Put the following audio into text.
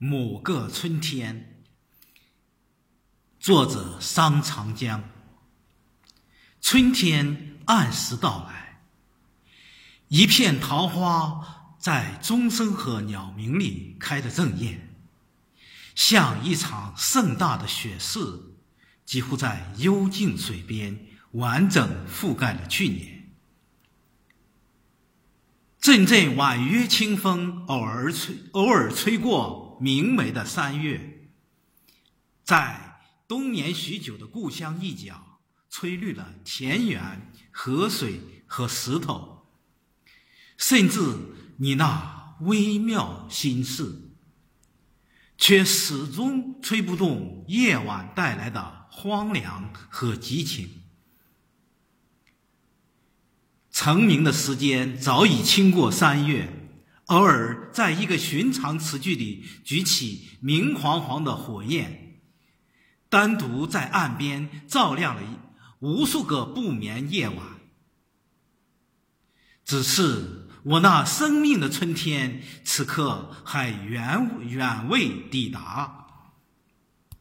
某个春天，作者商长江。春天按时到来，一片桃花在钟声和鸟鸣里开得正艳，像一场盛大的雪势，几乎在幽静水边完整覆盖了去年。阵阵婉约清风偶尔吹，偶尔吹过。明媚的三月，在冬眠许久的故乡一角，吹绿了田园、河水和石头，甚至你那微妙心事，却始终吹不动夜晚带来的荒凉和激情。成名的时间早已轻过三月。偶尔，在一个寻常词句里举起明晃晃的火焰，单独在岸边照亮了无数个不眠夜晚。只是我那生命的春天，此刻还远远未抵达。